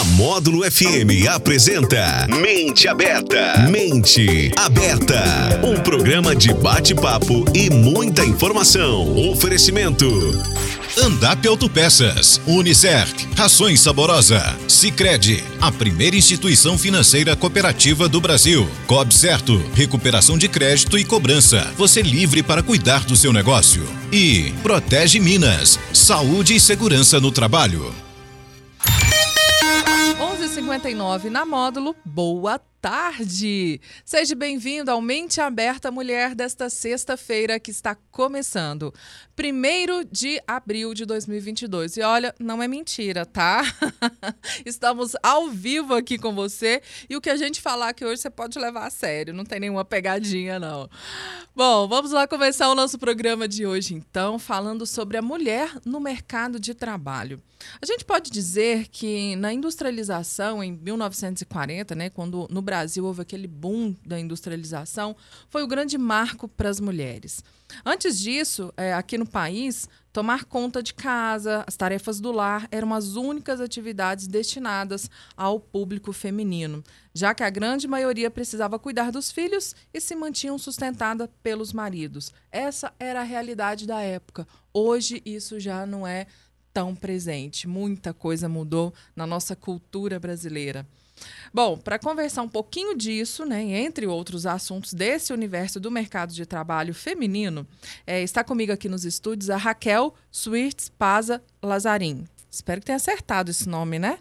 A Módulo FM apresenta Mente Aberta. Mente Aberta. Um programa de bate-papo e muita informação. Oferecimento. Andap Autopeças, Unicert, Rações Saborosa, Sicredi, a primeira instituição financeira cooperativa do Brasil. Cob Certo, recuperação de crédito e cobrança. Você livre para cuidar do seu negócio. E Protege Minas, saúde e segurança no trabalho. 11:59 na módulo. Boa tarde! Seja bem-vindo ao Mente Aberta Mulher desta sexta-feira que está começando. 1 de abril de 2022. E olha, não é mentira, tá? Estamos ao vivo aqui com você e o que a gente falar aqui hoje você pode levar a sério, não tem nenhuma pegadinha, não. Bom, vamos lá começar o nosso programa de hoje, então, falando sobre a mulher no mercado de trabalho. A gente pode dizer que na industrialização, em 1940, né, quando no Brasil houve aquele boom da industrialização, foi o grande marco para as mulheres. Antes disso, é, aqui no país, tomar conta de casa, as tarefas do lar eram as únicas atividades destinadas ao público feminino, já que a grande maioria precisava cuidar dos filhos e se mantinham sustentada pelos maridos. Essa era a realidade da época. Hoje isso já não é tão presente. Muita coisa mudou na nossa cultura brasileira. Bom, para conversar um pouquinho disso, né, entre outros assuntos desse universo do mercado de trabalho feminino, é, está comigo aqui nos estúdios a Raquel Swirtz Paza Lazarim. Espero que tenha acertado esse nome, né?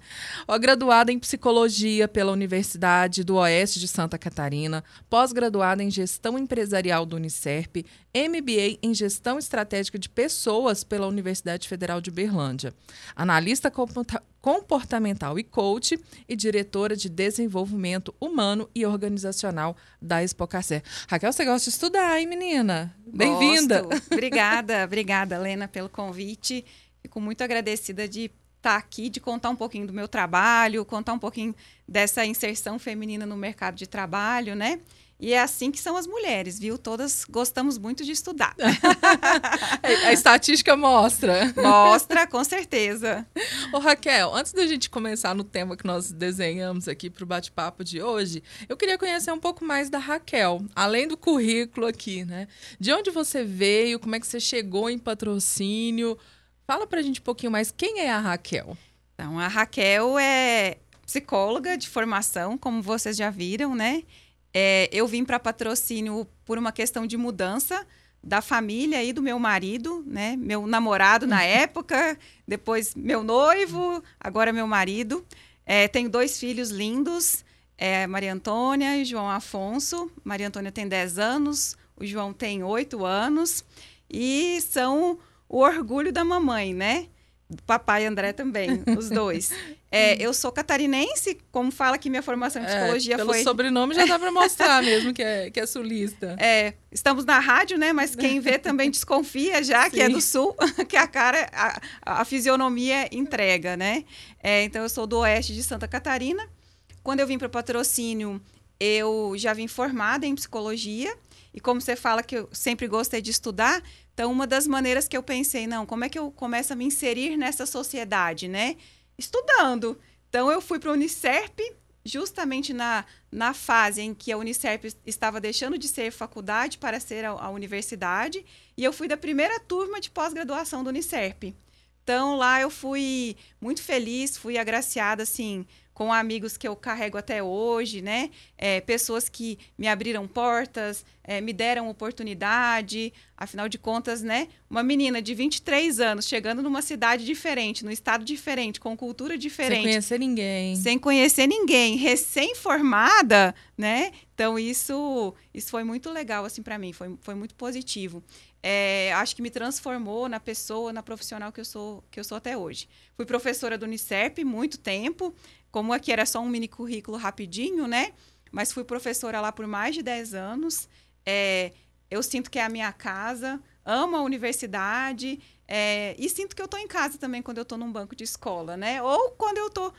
Ó, graduada em psicologia pela Universidade do Oeste de Santa Catarina, pós-graduada em gestão empresarial do Unicerp, MBA em gestão estratégica de pessoas pela Universidade Federal de Berlândia, analista comportamental e coach e diretora de desenvolvimento humano e organizacional da Expocacer. Raquel, você gosta de estudar, hein, menina? Bem-vinda. Obrigada, obrigada, Lena, pelo convite. Fico muito agradecida de estar tá aqui, de contar um pouquinho do meu trabalho, contar um pouquinho dessa inserção feminina no mercado de trabalho, né? E é assim que são as mulheres, viu? Todas gostamos muito de estudar. A estatística mostra. Mostra, com certeza. Ô, Raquel, antes da gente começar no tema que nós desenhamos aqui para o bate-papo de hoje, eu queria conhecer um pouco mais da Raquel, além do currículo aqui, né? De onde você veio, como é que você chegou em patrocínio? Fala pra gente um pouquinho mais quem é a Raquel. Então, a Raquel é psicóloga de formação, como vocês já viram, né? É, eu vim para patrocínio por uma questão de mudança da família e do meu marido, né? Meu namorado na época, depois meu noivo, agora meu marido. É, tenho dois filhos lindos, é, Maria Antônia e João Afonso. Maria Antônia tem 10 anos, o João tem 8 anos. E são o orgulho da mamãe, né? Papai e André também, os dois. É, eu sou catarinense, como fala que minha formação em é, psicologia é, pelo foi. sobrenome já dá para mostrar mesmo que é, que é sulista. É, estamos na rádio, né? Mas quem vê também desconfia já Sim. que é do sul, que a cara, a, a fisionomia entrega, né? É, então eu sou do oeste de Santa Catarina. Quando eu vim para o patrocínio, eu já vim formada em psicologia. E como você fala que eu sempre gostei de estudar, então, uma das maneiras que eu pensei, não, como é que eu começo a me inserir nessa sociedade, né? Estudando. Então, eu fui para o Unicerp, justamente na, na fase em que a Unicerp estava deixando de ser faculdade para ser a, a universidade, e eu fui da primeira turma de pós-graduação do Unicerp. Então, lá eu fui muito feliz, fui agraciada, assim, com amigos que eu carrego até hoje, né? É, pessoas que me abriram portas, é, me deram oportunidade. Afinal de contas, né? Uma menina de 23 anos chegando numa cidade diferente, num estado diferente, com cultura diferente. Sem conhecer ninguém. Sem conhecer ninguém, recém-formada, né? Então, isso, isso foi muito legal, assim, para mim. Foi, foi muito positivo. É, acho que me transformou na pessoa, na profissional que eu sou, que eu sou até hoje. Fui professora do Unicep muito tempo, como aqui era só um mini currículo rapidinho, né? Mas fui professora lá por mais de 10 anos. É, eu sinto que é a minha casa, amo a universidade é, e sinto que eu estou em casa também quando eu estou num banco de escola, né? Ou quando eu estou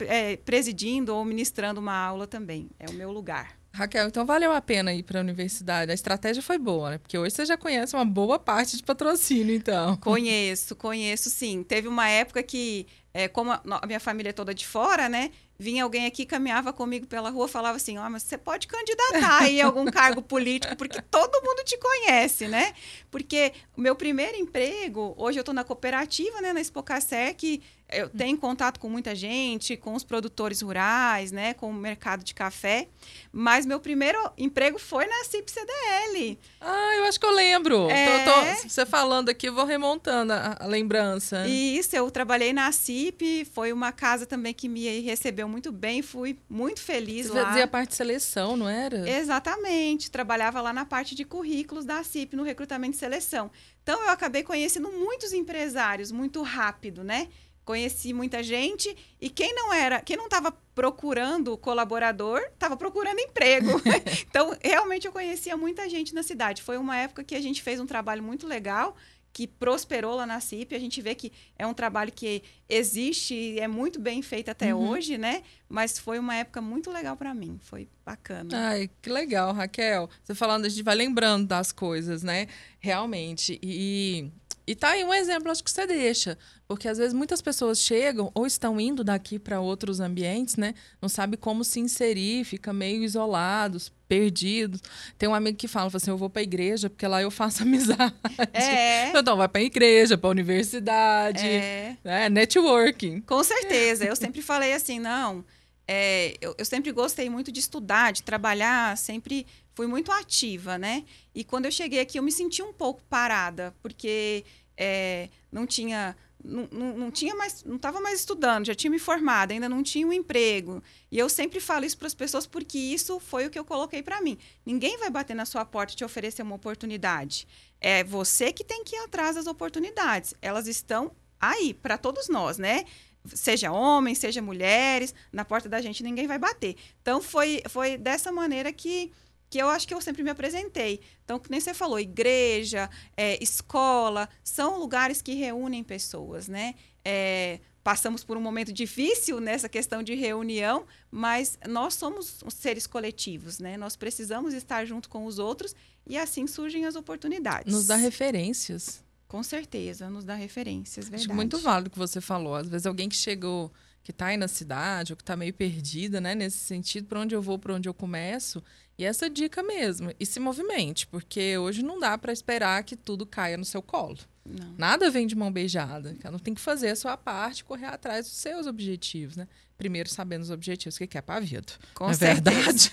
é, presidindo ou ministrando uma aula também. É o meu lugar. Raquel, então valeu a pena ir para a universidade. A estratégia foi boa, né? Porque hoje você já conhece uma boa parte de patrocínio, então. Conheço, conheço sim. Teve uma época que é, como a, a, minha família é toda de fora, né? Vinha alguém aqui, caminhava comigo pela rua, falava assim: Ó, oh, mas você pode candidatar aí a algum cargo político, porque todo mundo te conhece, né? Porque o meu primeiro emprego, hoje eu estou na cooperativa, né, na Expocasser, que eu tenho contato com muita gente, com os produtores rurais, né, com o mercado de café, mas meu primeiro emprego foi na CIP CDL. Ah, eu acho que eu lembro. É... Tô, tô, você falando aqui, eu vou remontando a, a lembrança. Isso, eu trabalhei na CIP, foi uma casa também que me recebeu muito bem, fui muito feliz você lá. Você parte de seleção, não era? Exatamente, trabalhava lá na parte de currículos da CIP, no recrutamento e seleção. Então, eu acabei conhecendo muitos empresários muito rápido, né? conheci muita gente e quem não era, quem não estava procurando colaborador, estava procurando emprego. então, realmente eu conhecia muita gente na cidade. Foi uma época que a gente fez um trabalho muito legal, que prosperou lá na CIP. A gente vê que é um trabalho que existe e é muito bem feito até uhum. hoje, né? Mas foi uma época muito legal para mim. Foi bacana. Ai, que legal, Raquel. Você falando, a gente vai lembrando das coisas, né? Realmente. E e tá aí um exemplo, acho que você deixa. Porque às vezes muitas pessoas chegam ou estão indo daqui para outros ambientes, né? Não sabe como se inserir, fica meio isolados, perdidos. Tem um amigo que fala, fala assim: eu vou para a igreja porque lá eu faço amizade. É. Então vai para a igreja, para a universidade. É. é. Networking. Com certeza. Eu sempre falei assim: não. É, eu, eu sempre gostei muito de estudar, de trabalhar, sempre fui muito ativa, né? E quando eu cheguei aqui, eu me senti um pouco parada, porque é, não tinha. Não, não, não tinha mais, não estava mais estudando, já tinha me formado, ainda não tinha um emprego. E eu sempre falo isso para as pessoas porque isso foi o que eu coloquei para mim. Ninguém vai bater na sua porta e te oferecer uma oportunidade. É você que tem que ir atrás das oportunidades. Elas estão aí para todos nós, né? seja homens, seja mulheres, na porta da gente ninguém vai bater. Então foi, foi dessa maneira que que eu acho que eu sempre me apresentei. Então, que nem você falou, igreja, é, escola, são lugares que reúnem pessoas, né? É, passamos por um momento difícil nessa questão de reunião, mas nós somos seres coletivos, né? Nós precisamos estar junto com os outros e assim surgem as oportunidades. Nos dá referências. Com certeza, nos dá referências, verdade. Acho muito válido o que você falou. Às vezes alguém que chegou, que está aí na cidade, ou que está meio perdida, né? Nesse sentido, para onde eu vou, para onde eu começo, e essa dica mesmo, e se movimente, porque hoje não dá para esperar que tudo caia no seu colo. Não. Nada vem de mão beijada. Ela tem que fazer a sua parte, correr atrás dos seus objetivos, né? Primeiro sabendo os objetivos que quer para a vida. Com é verdade.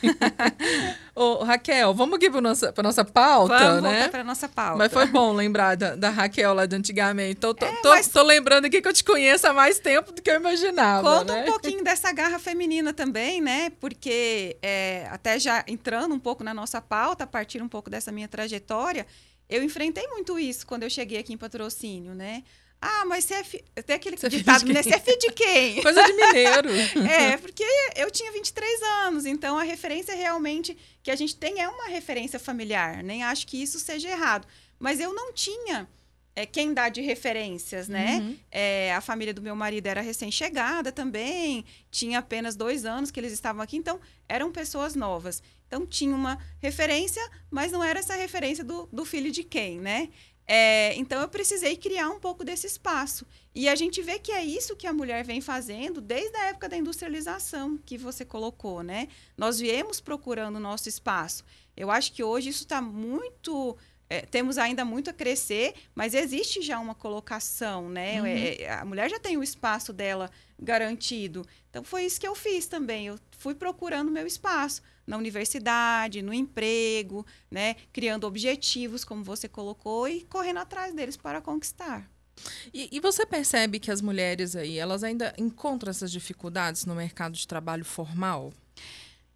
Ô, Raquel, vamos aqui para nossa para nossa pauta, vamos né? para nossa pauta. Mas foi bom lembrar da, da Raquel lá de antigamente. Tô, tô, é, tô, mas... tô, lembrando aqui que eu te conheço há mais tempo do que eu imaginava. Conta né? um pouquinho dessa garra feminina também, né? Porque é, até já entrando um pouco na nossa pauta, a partir um pouco dessa minha trajetória, eu enfrentei muito isso quando eu cheguei aqui em patrocínio, né? Ah, mas você é fi... Tem aquele você é ditado, né? Você é filho de quem? Coisa de mineiro. é, porque eu tinha 23 anos, então a referência realmente que a gente tem é uma referência familiar. Nem acho que isso seja errado. Mas eu não tinha é, quem dá de referências, né? Uhum. É, a família do meu marido era recém-chegada também, tinha apenas dois anos que eles estavam aqui, então eram pessoas novas. Então tinha uma referência, mas não era essa referência do, do filho de quem, né? É, então eu precisei criar um pouco desse espaço. E a gente vê que é isso que a mulher vem fazendo desde a época da industrialização que você colocou, né? Nós viemos procurando o nosso espaço. Eu acho que hoje isso está muito. É, temos ainda muito a crescer, mas existe já uma colocação, né? Uhum. É, a mulher já tem o espaço dela garantido. Então foi isso que eu fiz também. Eu fui procurando meu espaço na universidade, no emprego, né? Criando objetivos, como você colocou, e correndo atrás deles para conquistar. E, e, você percebe que as mulheres aí, elas ainda encontram essas dificuldades no mercado de trabalho formal?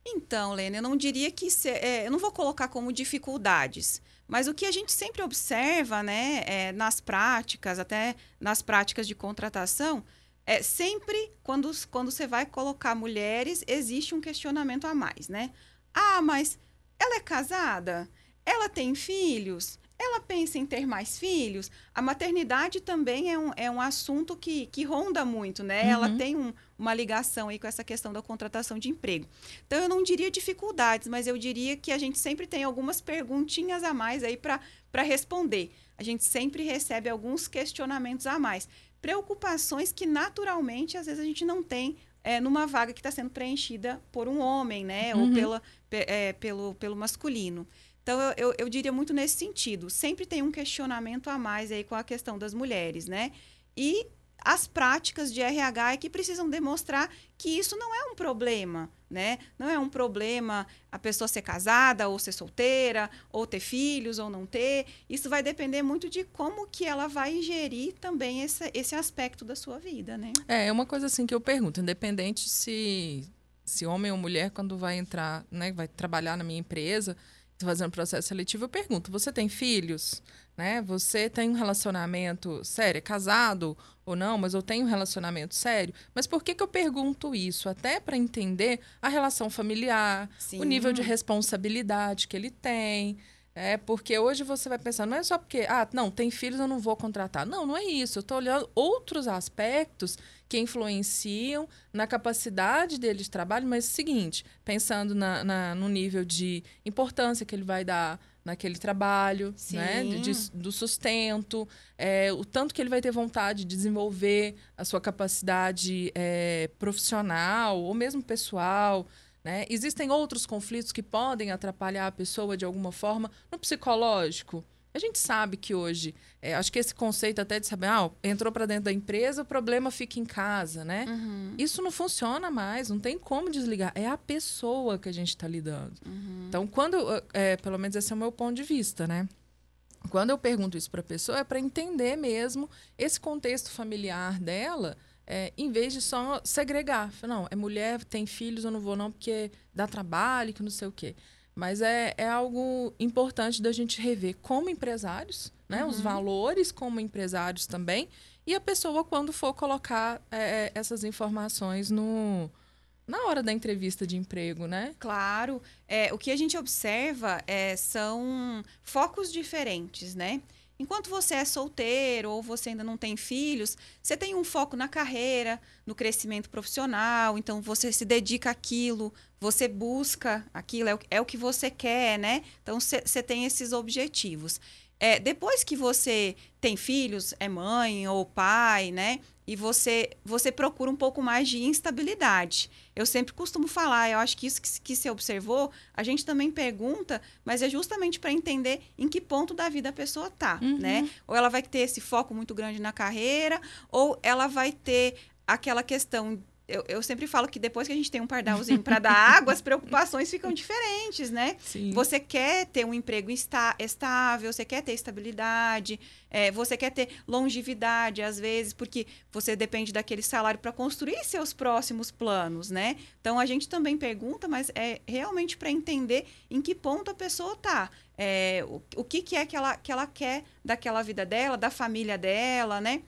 Então, Lena, eu não diria que... Se, é, eu não vou colocar como dificuldades, mas o que a gente sempre observa, né, é, nas práticas, até nas práticas de contratação, é sempre quando, quando você vai colocar mulheres, existe um questionamento a mais, né? Ah, mas ela é casada? Ela tem filhos? Ela pensa em ter mais filhos? A maternidade também é um, é um assunto que, que ronda muito, né? Uhum. Ela tem um, uma ligação aí com essa questão da contratação de emprego. Então, eu não diria dificuldades, mas eu diria que a gente sempre tem algumas perguntinhas a mais aí para responder. A gente sempre recebe alguns questionamentos a mais preocupações que naturalmente às vezes a gente não tem é, numa vaga que está sendo preenchida por um homem, né? Uhum. Ou pela, é, pelo, pelo masculino. Então, eu, eu, eu, diria muito nesse sentido. Sempre tem um questionamento a mais aí com a questão das mulheres, né? E as práticas de RH é que precisam demonstrar que isso não é um problema, né? Não é um problema a pessoa ser casada ou ser solteira, ou ter filhos ou não ter. Isso vai depender muito de como que ela vai ingerir também esse, esse aspecto da sua vida, né? É, é uma coisa assim que eu pergunto, independente se se homem ou mulher quando vai entrar, né, vai trabalhar na minha empresa, fazendo processo seletivo, eu pergunto: você tem filhos? Né? Você tem um relacionamento sério, é casado ou não, mas eu tenho um relacionamento sério. Mas por que, que eu pergunto isso? Até para entender a relação familiar, Sim. o nível de responsabilidade que ele tem. É, porque hoje você vai pensar, não é só porque, ah, não, tem filhos, eu não vou contratar. Não, não é isso. Eu estou olhando outros aspectos que influenciam na capacidade dele de trabalho, mas é o seguinte, pensando na, na, no nível de importância que ele vai dar naquele trabalho, né? De, de, do sustento, é, o tanto que ele vai ter vontade de desenvolver a sua capacidade é, profissional ou mesmo pessoal. Né? Existem outros conflitos que podem atrapalhar a pessoa de alguma forma no psicológico. A gente sabe que hoje, é, acho que esse conceito até de saber, ah, entrou para dentro da empresa, o problema fica em casa, né? Uhum. Isso não funciona mais, não tem como desligar. É a pessoa que a gente está lidando. Uhum. Então, quando, é, pelo menos esse é o meu ponto de vista, né? Quando eu pergunto isso para a pessoa, é para entender mesmo esse contexto familiar dela é, em vez de só segregar. Não, é mulher, tem filhos, eu não vou não porque dá trabalho, que não sei o quê. Mas é, é algo importante da gente rever como empresários, né? Uhum. Os valores como empresários também. E a pessoa, quando for colocar é, é, essas informações no, na hora da entrevista de emprego, né? Claro. É, o que a gente observa é, são focos diferentes, né? Enquanto você é solteiro ou você ainda não tem filhos, você tem um foco na carreira, no crescimento profissional, então você se dedica àquilo, você busca aquilo, é o, é o que você quer, né? Então você tem esses objetivos. É, depois que você tem filhos, é mãe ou pai, né? E você, você procura um pouco mais de instabilidade. Eu sempre costumo falar, eu acho que isso que, que você observou, a gente também pergunta, mas é justamente para entender em que ponto da vida a pessoa tá, uhum. né? Ou ela vai ter esse foco muito grande na carreira, ou ela vai ter aquela questão eu, eu, sempre falo que depois que a gente tem um pardalzinho para dar água, as preocupações ficam diferentes, né? Sim. Você quer ter um emprego está, estável, você quer ter estabilidade, é, você quer ter longevidade, às vezes, porque você depende daquele salário para construir seus próximos planos, né? Então a gente também pergunta, mas é realmente para entender em que ponto a pessoa está. É, o, o que, que é que ela, que ela quer daquela vida dela, da família dela, né?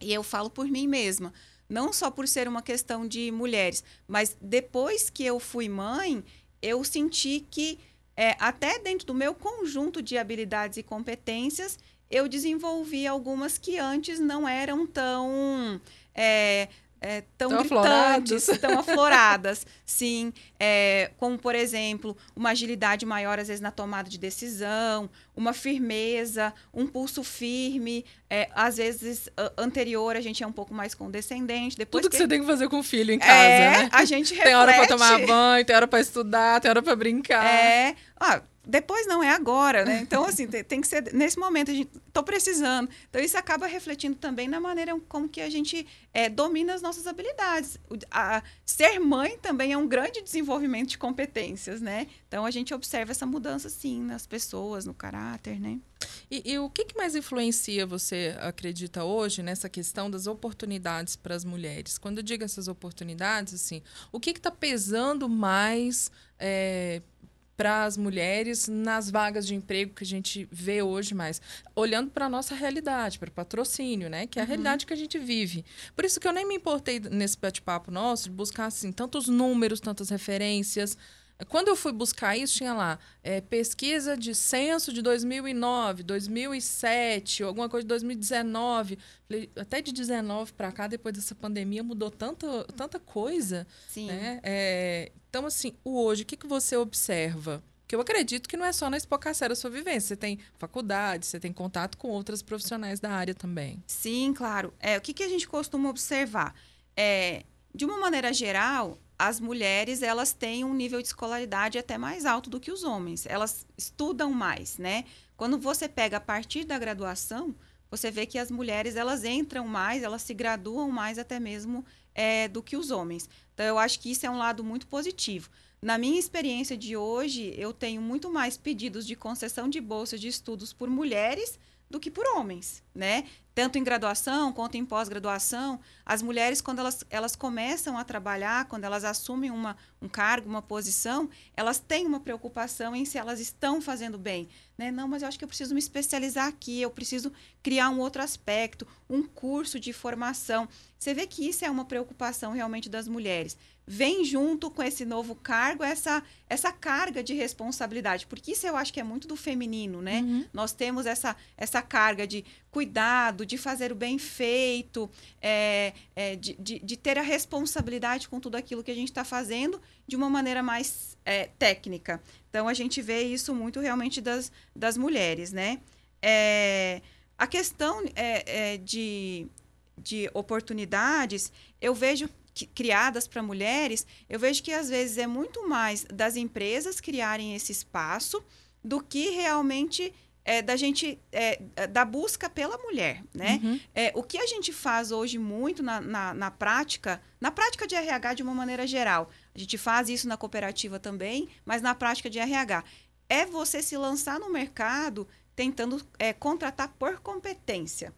E eu falo por mim mesma não só por ser uma questão de mulheres, mas depois que eu fui mãe, eu senti que é, até dentro do meu conjunto de habilidades e competências, eu desenvolvi algumas que antes não eram tão é, é, tão, tão gritantes, afloradas. tão afloradas. Sim, é, como por exemplo, uma agilidade maior às vezes na tomada de decisão, uma firmeza, um pulso firme. É, às vezes anterior a gente é um pouco mais condescendente. Depois Tudo que, que você tem que fazer com o filho em casa, é, né? A gente reflete. Tem hora para tomar banho, tem hora para estudar, tem hora para brincar. É. Ah, depois não é agora, né? Então, assim, tem, que ser nesse momento, a gente tô precisando. Então, isso acaba refletindo também na maneira como que a gente é, domina as nossas habilidades. A, ser mãe também é um grande desenvolvimento de competências, né? Então, a gente observa essa mudança, sim, nas pessoas, no caráter, né? E, e o que, que mais influencia, você acredita hoje, nessa questão das oportunidades para as mulheres? Quando eu digo essas oportunidades, assim, o que está pesando mais... É, para as mulheres nas vagas de emprego que a gente vê hoje mais, olhando para a nossa realidade, para o patrocínio, né, que é a uhum. realidade que a gente vive. Por isso que eu nem me importei nesse bate-papo nosso de buscar assim tantos números, tantas referências, quando eu fui buscar isso, tinha lá é, pesquisa de censo de 2009, 2007, alguma coisa de 2019. Até de 19 para cá, depois dessa pandemia, mudou tanta, tanta coisa. Sim. Né? É, então, assim, o hoje, o que, que você observa? Porque eu acredito que não é só na Expocacera a sua vivência. Você tem faculdade, você tem contato com outras profissionais da área também. Sim, claro. É, o que, que a gente costuma observar? É, de uma maneira geral, as mulheres elas têm um nível de escolaridade até mais alto do que os homens. Elas estudam mais, né? Quando você pega a partir da graduação, você vê que as mulheres elas entram mais, elas se graduam mais até mesmo é, do que os homens. Então eu acho que isso é um lado muito positivo. Na minha experiência de hoje, eu tenho muito mais pedidos de concessão de bolsa de estudos por mulheres do que por homens, né? tanto em graduação quanto em pós-graduação, as mulheres, quando elas, elas começam a trabalhar, quando elas assumem uma, um cargo, uma posição, elas têm uma preocupação em se elas estão fazendo bem. Né? Não, mas eu acho que eu preciso me especializar aqui, eu preciso criar um outro aspecto, um curso de formação. Você vê que isso é uma preocupação realmente das mulheres. Vem junto com esse novo cargo essa, essa carga de responsabilidade, porque isso eu acho que é muito do feminino, né? Uhum. Nós temos essa, essa carga de cuidado, de fazer o bem feito, é, é, de, de, de, ter a responsabilidade com tudo aquilo que a gente está fazendo de uma maneira mais é, técnica. Então, a gente vê isso muito realmente das, das mulheres, né? É, a questão é, é, de, de oportunidades, eu vejo criadas para mulheres, eu vejo que às vezes é muito mais das empresas criarem esse espaço do que realmente é, da gente é, da busca pela mulher, né? Uhum. É, o que a gente faz hoje muito na, na, na, prática, na prática de RH de uma maneira geral, a gente faz isso na cooperativa também, mas na prática de RH é você se lançar no mercado tentando é, contratar por competência.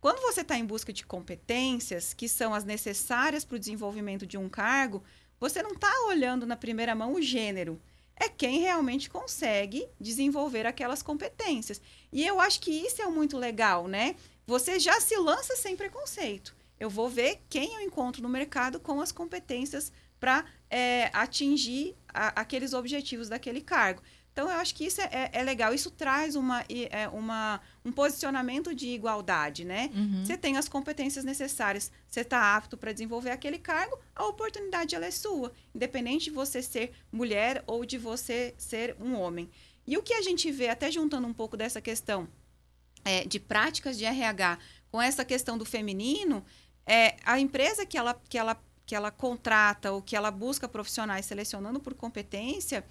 Quando você está em busca de competências que são as necessárias para o desenvolvimento de um cargo, você não está olhando na primeira mão o gênero é quem realmente consegue desenvolver aquelas competências. E eu acho que isso é muito legal, né? Você já se lança sem preconceito. Eu vou ver quem eu encontro no mercado com as competências para é, atingir a, aqueles objetivos daquele cargo. Então, eu acho que isso é, é, é legal. Isso traz uma, é, uma, um posicionamento de igualdade, né? Uhum. Você tem as competências necessárias, você está apto para desenvolver aquele cargo, a oportunidade ela é sua, independente de você ser mulher ou de você ser um homem. E o que a gente vê, até juntando um pouco dessa questão é, de práticas de RH com essa questão do feminino, é, a empresa que ela, que, ela, que ela contrata ou que ela busca profissionais selecionando por competência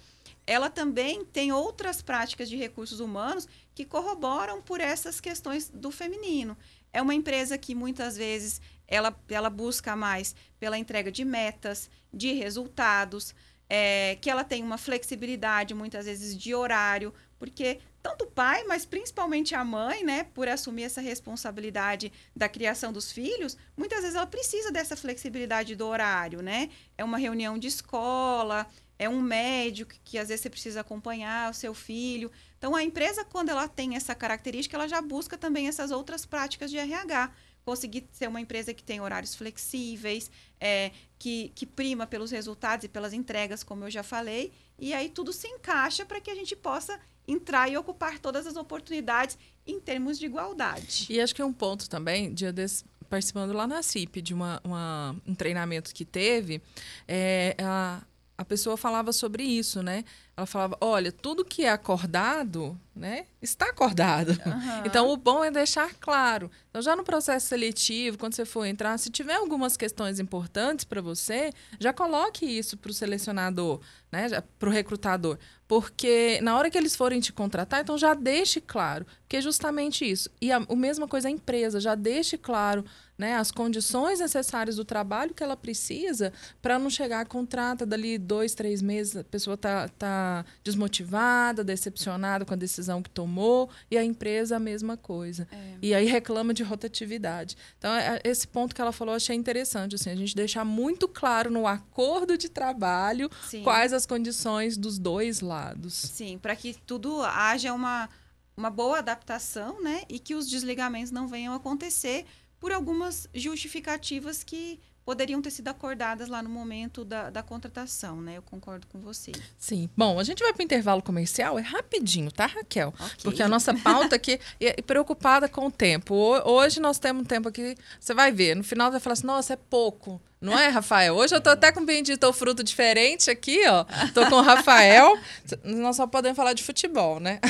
ela também tem outras práticas de recursos humanos que corroboram por essas questões do feminino. É uma empresa que muitas vezes ela, ela busca mais pela entrega de metas, de resultados, é, que ela tem uma flexibilidade muitas vezes de horário, porque tanto o pai, mas principalmente a mãe, né, por assumir essa responsabilidade da criação dos filhos, muitas vezes ela precisa dessa flexibilidade do horário, né? É uma reunião de escola, é um médico que às vezes você precisa acompanhar o seu filho. Então, a empresa, quando ela tem essa característica, ela já busca também essas outras práticas de RH. Conseguir ser uma empresa que tem horários flexíveis, é, que, que prima pelos resultados e pelas entregas, como eu já falei. E aí tudo se encaixa para que a gente possa entrar e ocupar todas as oportunidades em termos de igualdade. E acho que é um ponto também, dia desse, participando lá na CIP de uma, uma, um treinamento que teve, é, a, a pessoa falava sobre isso, né? Ela falava, olha, tudo que é acordado, né, está acordado. Uhum. Então, o bom é deixar claro. Então, já no processo seletivo, quando você for entrar, se tiver algumas questões importantes para você, já coloque isso para o selecionador, né, para o recrutador. Porque na hora que eles forem te contratar, então já deixe claro. Porque é justamente isso. E a, a mesma coisa a empresa, já deixe claro né, as condições necessárias do trabalho que ela precisa para não chegar a contrata dali dois, três meses, a pessoa tá, tá desmotivada, decepcionada com a decisão que tomou, e a empresa a mesma coisa. É. E aí reclama de rotatividade. Então, é, esse ponto que ela falou, eu achei interessante, assim, a gente deixar muito claro no acordo de trabalho Sim. quais as condições dos dois lados. Sim, para que tudo haja uma, uma boa adaptação, né? E que os desligamentos não venham a acontecer por algumas justificativas que poderiam ter sido acordadas lá no momento da, da contratação, né? Eu concordo com você. Sim. Bom, a gente vai para o intervalo comercial, é rapidinho, tá, Raquel? Okay. Porque a nossa pauta aqui é preocupada com o tempo. Hoje nós temos um tempo aqui, você vai ver, no final vai falar assim, nossa, é pouco. Não é, Rafael? Hoje eu tô até com um bendito fruto diferente aqui, ó. Tô com o Rafael. Nós só podemos falar de futebol, né?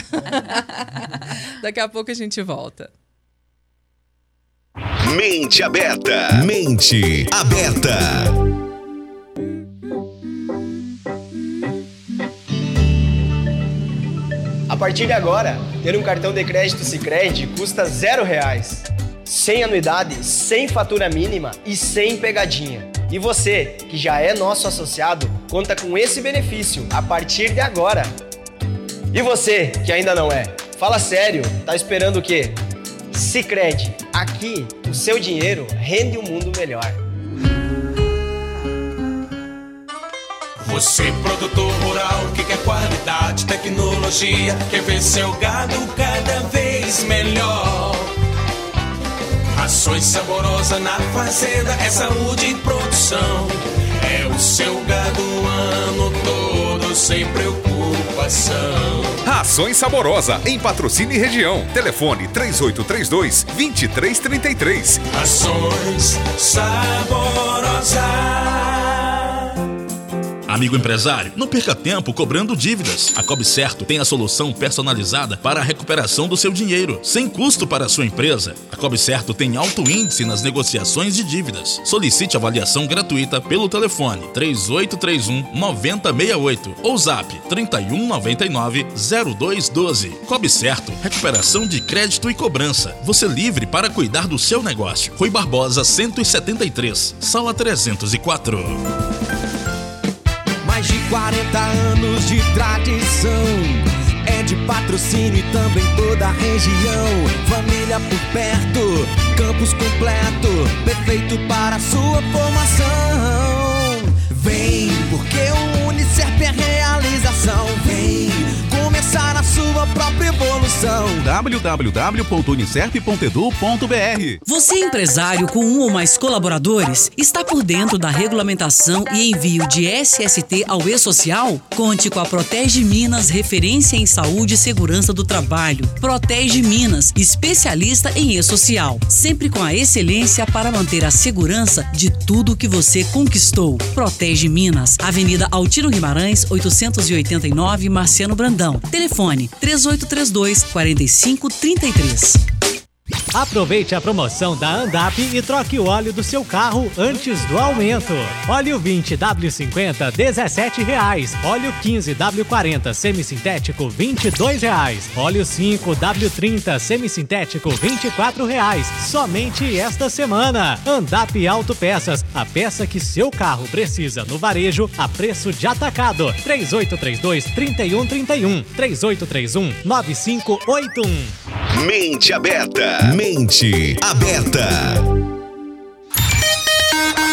Daqui a pouco a gente volta. Mente aberta. Mente aberta. A partir de agora, ter um cartão de crédito Sicredi custa zero reais. Sem anuidade, sem fatura mínima e sem pegadinha. E você, que já é nosso associado, conta com esse benefício a partir de agora. E você, que ainda não é, fala sério, tá esperando o quê? Sicredi, aqui o seu dinheiro rende um mundo melhor. Você, produtor rural, que quer qualidade, tecnologia, quer ver seu gado cada vez melhor. Rações saborosas na fazenda, é saúde e produção. É o seu gado ano todo sem preocupação. Rações Saborosa, em patrocínio e região. Telefone 3832 2333. Rações Saborosa. Amigo empresário, não perca tempo cobrando dívidas. A Cobre Certo tem a solução personalizada para a recuperação do seu dinheiro, sem custo para a sua empresa. A Cobre Certo tem alto índice nas negociações de dívidas. Solicite avaliação gratuita pelo telefone 3831 9068 ou zap 3199 0212. Cobre Certo, recuperação de crédito e cobrança. Você livre para cuidar do seu negócio. Rui Barbosa 173, sala 304. Mais de 40 anos de tradição. É de patrocínio e também toda a região. Família por perto, campus completo, perfeito para sua formação. Evolução. www.unicef.edu.br Você é empresário com um ou mais colaboradores? Está por dentro da regulamentação e envio de SST ao E-Social? Conte com a Protege Minas, referência em saúde e segurança do trabalho. Protege Minas, especialista em E-Social. Sempre com a excelência para manter a segurança de tudo que você conquistou. Protege Minas, Avenida Altino Guimarães, 889, Marciano Brandão. Telefone 3832 4533. Aproveite a promoção da Andap e troque o óleo do seu carro antes do aumento. Óleo 20 W50 17 reais. Óleo 15 W40 semissintético 22 reais. Óleo 5 W30 semissintético 24 reais. Somente esta semana. Andap Autopeças, a peça que seu carro precisa no varejo a preço de atacado. 3832 3131 3831 9581. Mente aberta. Mente aberta.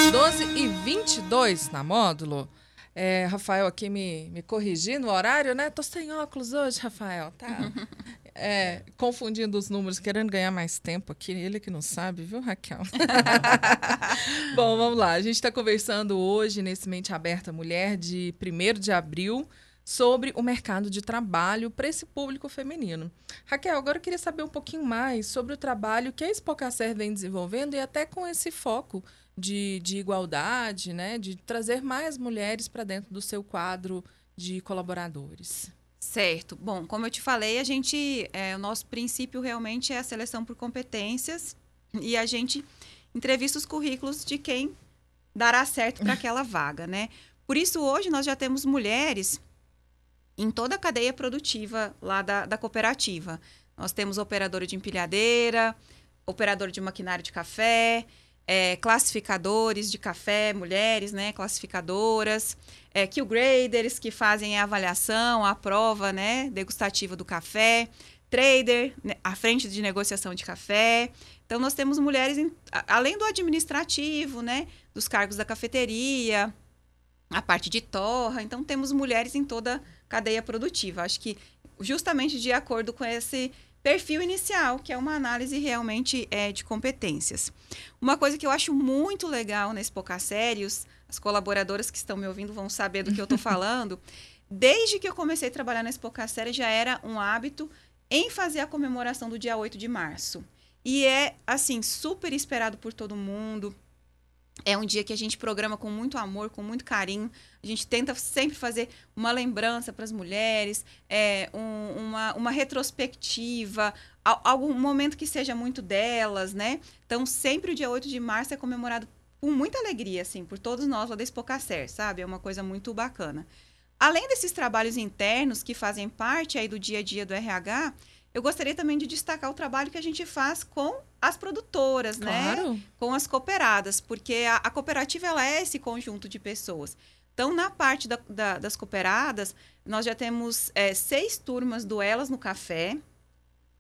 12 e 22 na módulo. É, Rafael aqui me, me corrigindo o horário, né? Tô sem óculos hoje, Rafael. Tá é, confundindo os números, querendo ganhar mais tempo aqui. Ele que não sabe, viu, Raquel? Bom, vamos lá. A gente está conversando hoje nesse Mente Aberta Mulher de 1 de abril sobre o mercado de trabalho para esse público feminino. Raquel, agora eu queria saber um pouquinho mais sobre o trabalho que a Expocacer vem desenvolvendo e até com esse foco de, de igualdade, né, de trazer mais mulheres para dentro do seu quadro de colaboradores. Certo. Bom, como eu te falei, a gente, é, o nosso princípio realmente é a seleção por competências e a gente entrevista os currículos de quem dará certo para aquela vaga, né? Por isso, hoje, nós já temos mulheres em toda a cadeia produtiva lá da, da cooperativa. Nós temos operadora de empilhadeira, operador de maquinário de café, é, classificadores de café, mulheres, né, classificadoras, é, Q-graders que fazem a avaliação, a prova, né, degustativa do café, trader, né, à frente de negociação de café. Então, nós temos mulheres, em, além do administrativo, né, dos cargos da cafeteria, a parte de torra. Então, temos mulheres em toda a cadeia produtiva. Acho que justamente de acordo com esse perfil inicial, que é uma análise realmente é, de competências. Uma coisa que eu acho muito legal nesse Pocacérios, as colaboradoras que estão me ouvindo vão saber do que eu estou falando. Desde que eu comecei a trabalhar na Expocacéria, já era um hábito em fazer a comemoração do dia 8 de março. E é, assim, super esperado por todo mundo. É um dia que a gente programa com muito amor, com muito carinho. A gente tenta sempre fazer uma lembrança para as mulheres, é, um, uma, uma retrospectiva, algum momento que seja muito delas, né? Então, sempre o dia 8 de março é comemorado com muita alegria, assim, por todos nós lá da Espocacer, sabe? É uma coisa muito bacana. Além desses trabalhos internos que fazem parte aí do dia a dia do RH, eu gostaria também de destacar o trabalho que a gente faz com as produtoras, né? claro. né? Com as cooperadas, porque a, a, cooperativa ela é esse conjunto de pessoas. Então, na parte da, da, das cooperadas, nós já temos é, seis turmas do Elas no Café,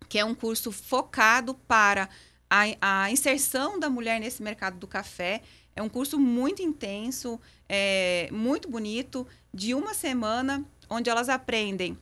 que é um curso focado para a, a inserção da mulher nesse mercado do café. É um curso muito intenso, é, muito bonito, de uma semana, onde elas aprendem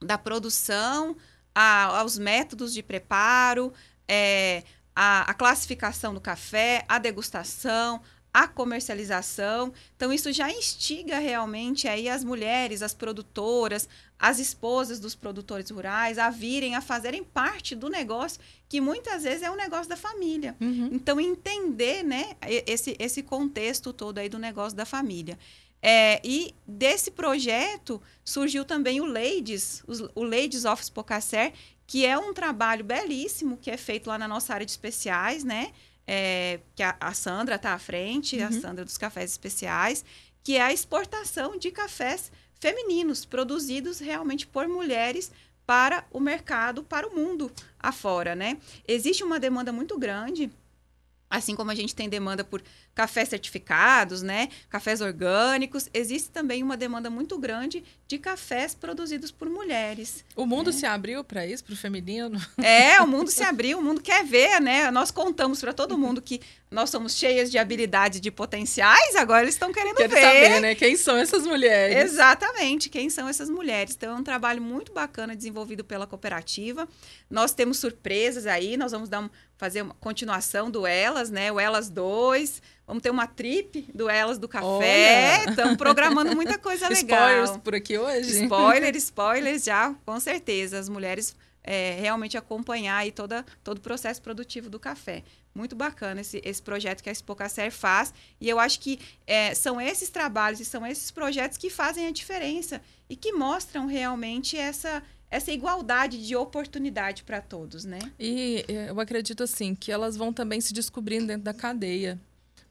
da produção a, aos métodos de preparo, é, a, a classificação do café, a degustação, a comercialização. Então, isso já instiga realmente aí as mulheres, as produtoras, as esposas dos produtores rurais a virem, a fazerem parte do negócio, que muitas vezes é um negócio da família. Uhum. Então, entender né, esse, esse contexto todo aí do negócio da família. É, e desse projeto surgiu também o Ladies, o Ladies of Spocacer, que é um trabalho belíssimo que é feito lá na nossa área de especiais, né? É, que a, a Sandra está à frente, uhum. a Sandra dos Cafés Especiais, que é a exportação de cafés femininos, produzidos realmente por mulheres para o mercado, para o mundo afora, né? Existe uma demanda muito grande Assim como a gente tem demanda por cafés certificados, né? Cafés orgânicos, existe também uma demanda muito grande de cafés produzidos por mulheres. O mundo né? se abriu para isso, para o feminino? É, o mundo se abriu, o mundo quer ver, né? Nós contamos para todo mundo que nós somos cheias de habilidades e de potenciais, agora eles estão querendo Quero ver. saber, né? Quem são essas mulheres? Exatamente, quem são essas mulheres. Então, é um trabalho muito bacana desenvolvido pela cooperativa. Nós temos surpresas aí, nós vamos dar um, fazer uma continuação do Elas, né? O Elas 2. Vamos ter uma trip do Elas do Café. Estamos programando muita coisa legal. Spoilers por aqui hoje. Spoiler, spoilers já, com certeza. As mulheres é, realmente acompanhar aí toda, todo o processo produtivo do café. Muito bacana esse, esse projeto que a Expocacer faz. E eu acho que é, são esses trabalhos e são esses projetos que fazem a diferença e que mostram realmente essa essa igualdade de oportunidade para todos, né? E eu acredito assim que elas vão também se descobrindo dentro da cadeia,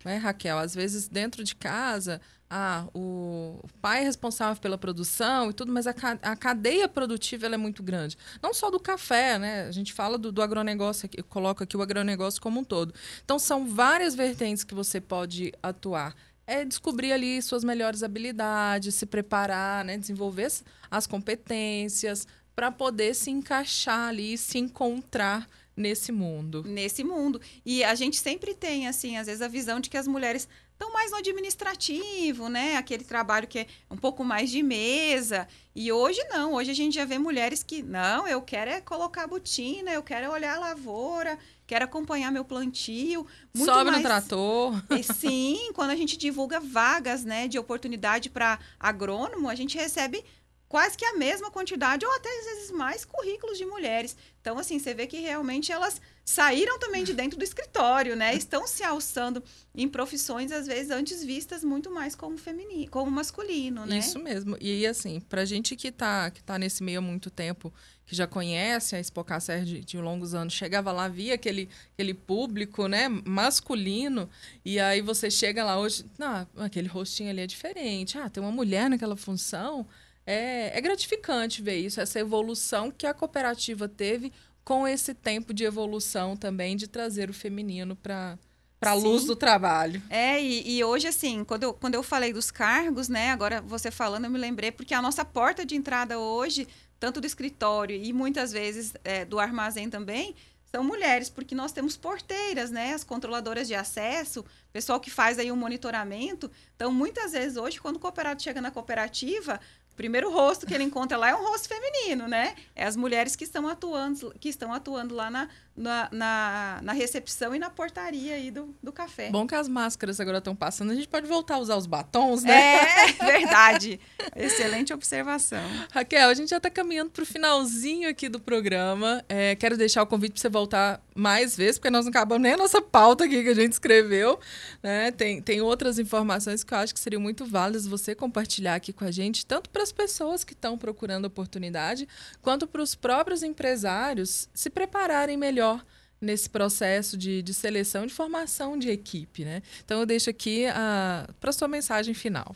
né, Raquel? Às vezes dentro de casa, ah, o pai é responsável pela produção e tudo, mas a, a cadeia produtiva é muito grande. Não só do café, né? A gente fala do, do agronegócio, eu coloco aqui o agronegócio como um todo. Então são várias vertentes que você pode atuar é descobrir ali suas melhores habilidades, se preparar, né? desenvolver as competências, para poder se encaixar ali, se encontrar nesse mundo. Nesse mundo. E a gente sempre tem, assim, às vezes a visão de que as mulheres estão mais no administrativo, né? Aquele trabalho que é um pouco mais de mesa. E hoje não, hoje a gente já vê mulheres que, não, eu quero é colocar a botina, eu quero olhar a lavoura, quero acompanhar meu plantio. Muito Sobe mais... no trator. E, sim, quando a gente divulga vagas, né, de oportunidade para agrônomo, a gente recebe quase que a mesma quantidade ou até às vezes mais currículos de mulheres. Então, assim, você vê que realmente elas saíram também de dentro do escritório, né? Estão se alçando em profissões, às vezes, antes vistas muito mais como feminino, como masculino, né? Isso mesmo. E, assim, pra gente que tá, que tá nesse meio há muito tempo, que já conhece a Espocacer de, de longos anos, chegava lá, via aquele, aquele público, né, masculino, e aí você chega lá hoje, não, aquele rostinho ali é diferente. Ah, tem uma mulher naquela função é, é gratificante ver isso, essa evolução que a cooperativa teve com esse tempo de evolução também de trazer o feminino para para a luz do trabalho. É, e, e, hoje, assim, quando eu, quando eu falei dos cargos, né, agora você falando, eu me lembrei, porque a nossa porta de entrada hoje, tanto do escritório e muitas vezes é, do armazém também, são mulheres, porque nós temos porteiras, né, as controladoras de acesso, pessoal que faz aí o um monitoramento. Então, muitas vezes hoje, quando o cooperado chega na cooperativa, primeiro rosto que ele encontra lá é um rosto feminino, né? É as mulheres que estão atuando, que estão atuando lá na, na, na, na recepção e na portaria aí do, do café. Bom que as máscaras agora estão passando, a gente pode voltar a usar os batons, né? É, verdade. Excelente observação. Raquel, a gente já está caminhando para o finalzinho aqui do programa. É, quero deixar o convite para você voltar mais vezes, porque nós não acabamos nem a nossa pauta aqui que a gente escreveu. Né? Tem, tem outras informações que eu acho que seriam muito válidas você compartilhar aqui com a gente, tanto para as pessoas que estão procurando oportunidade, quanto para os próprios empresários se prepararem melhor nesse processo de, de seleção de formação de equipe, né? Então eu deixo aqui para sua mensagem final.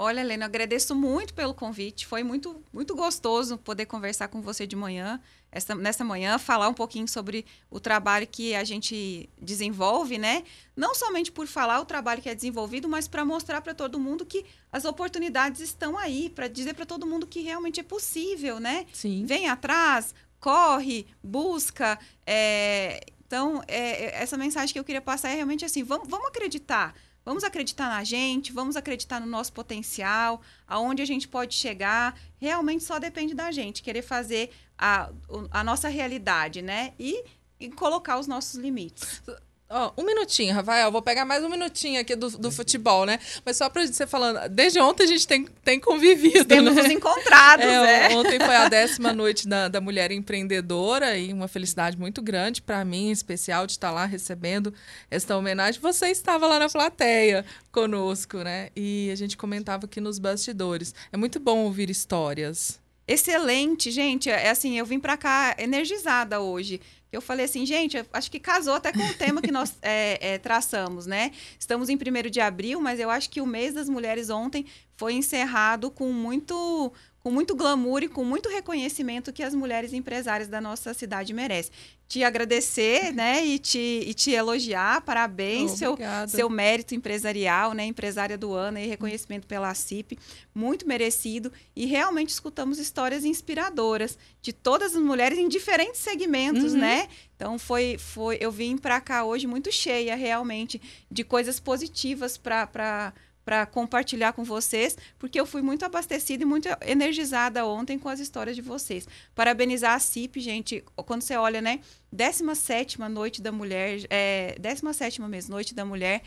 Olha, Helena, eu agradeço muito pelo convite. Foi muito, muito gostoso poder conversar com você de manhã, essa, nessa manhã, falar um pouquinho sobre o trabalho que a gente desenvolve, né? Não somente por falar o trabalho que é desenvolvido, mas para mostrar para todo mundo que as oportunidades estão aí, para dizer para todo mundo que realmente é possível, né? Sim. Vem atrás, corre, busca. É... Então, é, essa mensagem que eu queria passar é realmente assim: vamos, vamos acreditar. Vamos acreditar na gente, vamos acreditar no nosso potencial, aonde a gente pode chegar. Realmente só depende da gente, querer fazer a, a nossa realidade, né? E, e colocar os nossos limites. Oh, um minutinho, Rafael. Vou pegar mais um minutinho aqui do, do futebol, né? Mas só pra você falando, desde ontem a gente tem, tem convivido. Temos né? nos encontrados, é, é. Ontem foi a décima noite da, da mulher empreendedora e uma felicidade muito grande para mim, em especial, de estar lá recebendo esta homenagem. Você estava lá na plateia conosco, né? E a gente comentava aqui nos bastidores. É muito bom ouvir histórias. Excelente, gente. É assim, eu vim para cá energizada hoje eu falei assim, gente, acho que casou até com o tema que nós é, é, traçamos, né? Estamos em 1 de abril, mas eu acho que o mês das mulheres ontem foi encerrado com muito com muito glamour e com muito reconhecimento que as mulheres empresárias da nossa cidade merecem. Te agradecer, né, e te, e te elogiar, parabéns, seu, seu mérito empresarial, né, empresária do ano e reconhecimento pela CIP, muito merecido, e realmente escutamos histórias inspiradoras de todas as mulheres em diferentes segmentos, uhum. né, então foi, foi, eu vim para cá hoje muito cheia, realmente, de coisas positivas para para compartilhar com vocês, porque eu fui muito abastecida e muito energizada ontem com as histórias de vocês. Parabenizar a CIP, gente, quando você olha, né? 17 Noite da Mulher, é, 17 mesmo, Noite da Mulher,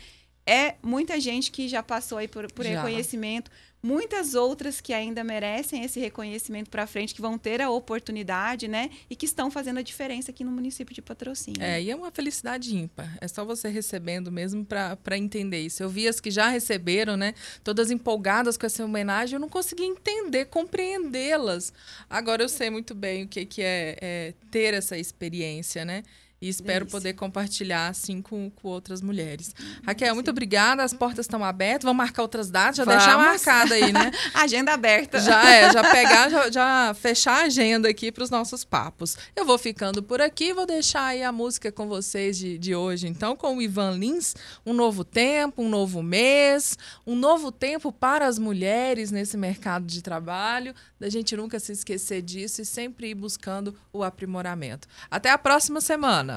é muita gente que já passou aí por, por reconhecimento muitas outras que ainda merecem esse reconhecimento para frente, que vão ter a oportunidade, né? E que estão fazendo a diferença aqui no município de Patrocínio. É, e é uma felicidade ímpar. É só você recebendo mesmo para entender isso. Eu vi as que já receberam, né? Todas empolgadas com essa homenagem, eu não consegui entender, compreendê-las. Agora eu sei muito bem o que, que é, é ter essa experiência, né? E espero Isso. poder compartilhar assim com, com outras mulheres. Raquel, Sim. muito obrigada. As portas estão abertas. Vamos marcar outras datas, já Vamos. deixar marcada aí, né? agenda aberta. Já é, já pegar, já, já fechar a agenda aqui para os nossos papos. Eu vou ficando por aqui, vou deixar aí a música com vocês de, de hoje, então, com o Ivan Lins. Um novo tempo, um novo mês, um novo tempo para as mulheres nesse mercado de trabalho. Da gente nunca se esquecer disso e sempre ir buscando o aprimoramento. Até a próxima semana.